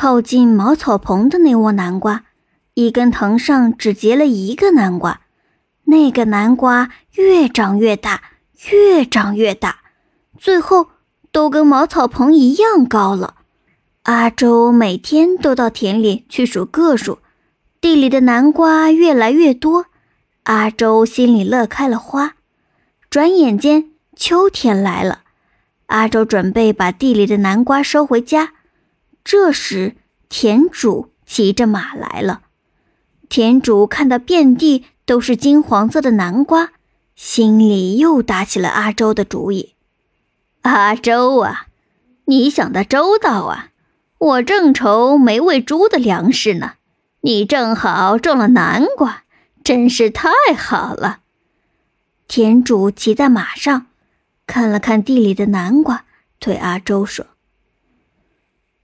靠近茅草棚的那窝南瓜，一根藤上只结了一个南瓜，那个南瓜越长越大，越长越大，最后都跟茅草棚一样高了。阿周每天都到田里去数个数，地里的南瓜越来越多，阿周心里乐开了花。转眼间，秋天来了，阿周准备把地里的南瓜收回家。这时，田主骑着马来了。田主看到遍地都是金黄色的南瓜，心里又打起了阿周的主意。阿周啊，你想的周到啊！我正愁没喂猪的粮食呢，你正好种了南瓜，真是太好了。田主骑在马上，看了看地里的南瓜，对阿周说：“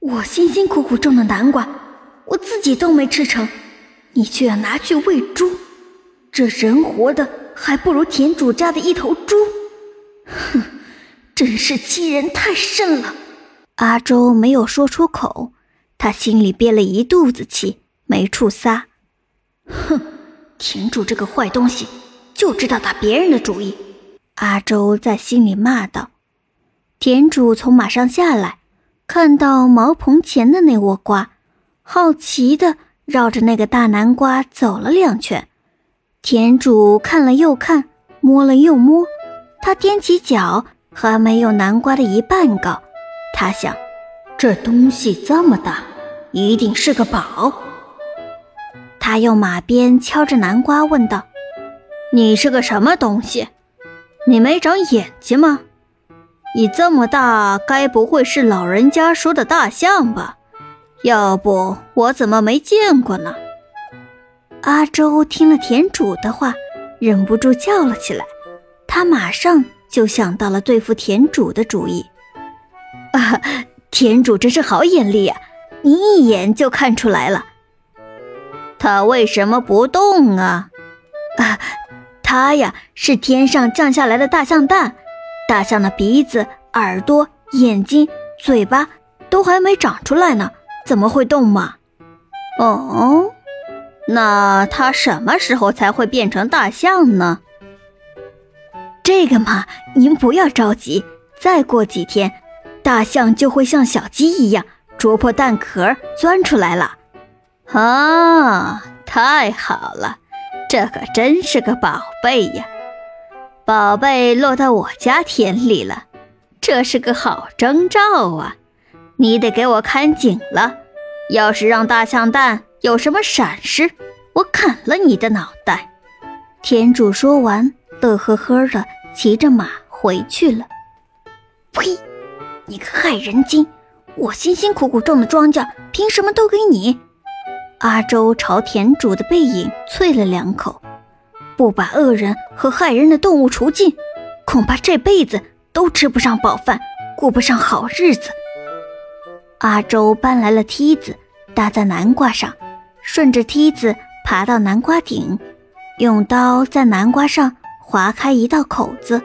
我辛辛苦苦种的南瓜，我自己都没吃成，你却要拿去喂猪，这人活的还不如田主家的一头猪。哼，真是欺人太甚了。”阿周没有说出口，他心里憋了一肚子气，没处撒。哼，田主这个坏东西，就知道打别人的主意。阿周在心里骂道。田主从马上下来，看到茅棚前的那窝瓜，好奇的绕着那个大南瓜走了两圈。田主看了又看，摸了又摸，他踮起脚，还没有南瓜的一半高。他想，这东西这么大，一定是个宝。他用马鞭敲着南瓜，问道：“你是个什么东西？你没长眼睛吗？你这么大，该不会是老人家说的大象吧？要不我怎么没见过呢？”阿周听了田主的话，忍不住叫了起来。他马上就想到了对付田主的主意。啊，田主真是好眼力呀！你一眼就看出来了。他为什么不动啊？啊，他呀是天上降下来的大象蛋，大象的鼻子、耳朵、眼睛、嘴巴都还没长出来呢，怎么会动嘛？哦，那它什么时候才会变成大象呢？这个嘛，您不要着急，再过几天。大象就会像小鸡一样啄破蛋壳钻出来了，啊，太好了，这可真是个宝贝呀！宝贝落到我家田里了，这是个好征兆啊！你得给我看紧了，要是让大象蛋有什么闪失，我砍了你的脑袋！田主说完，乐呵呵的骑着马回去了。呸！你个害人精！我辛辛苦苦种的庄稼，凭什么都给你？阿周朝田主的背影啐了两口，不把恶人和害人的动物除尽，恐怕这辈子都吃不上饱饭，过不上好日子。阿周搬来了梯子，搭在南瓜上，顺着梯子爬到南瓜顶，用刀在南瓜上划开一道口子。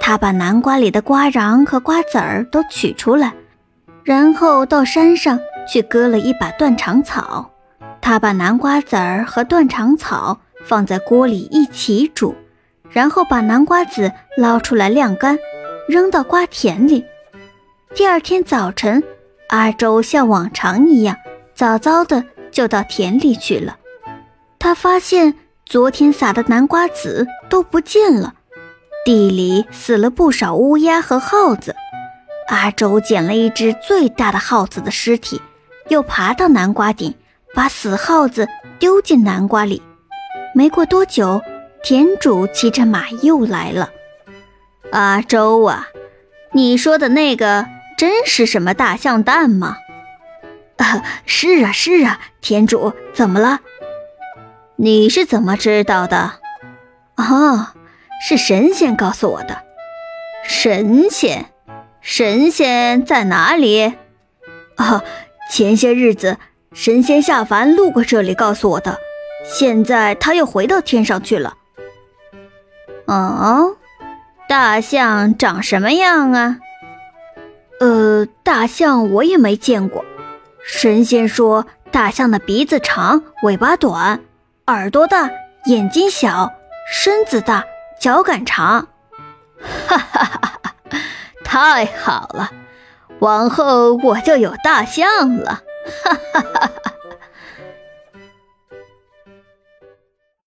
他把南瓜里的瓜瓤和瓜子儿都取出来，然后到山上去割了一把断肠草。他把南瓜籽儿和断肠草放在锅里一起煮，然后把南瓜籽捞出来晾干，扔到瓜田里。第二天早晨，阿周像往常一样，早早的就到田里去了。他发现昨天撒的南瓜籽都不见了。地里死了不少乌鸦和耗子，阿周捡了一只最大的耗子的尸体，又爬到南瓜顶，把死耗子丢进南瓜里。没过多久，田主骑着马又来了。阿周啊，你说的那个真是什么大象蛋吗？啊，是啊，是啊，田主，怎么了？你是怎么知道的？啊。是神仙告诉我的。神仙，神仙在哪里？啊，前些日子神仙下凡路过这里，告诉我的。现在他又回到天上去了。哦，大象长什么样啊？呃，大象我也没见过。神仙说大象的鼻子长，尾巴短，耳朵大，眼睛小，身子大，脚杆长。哈哈哈哈！太好了，往后我就有大象了。哈哈哈哈！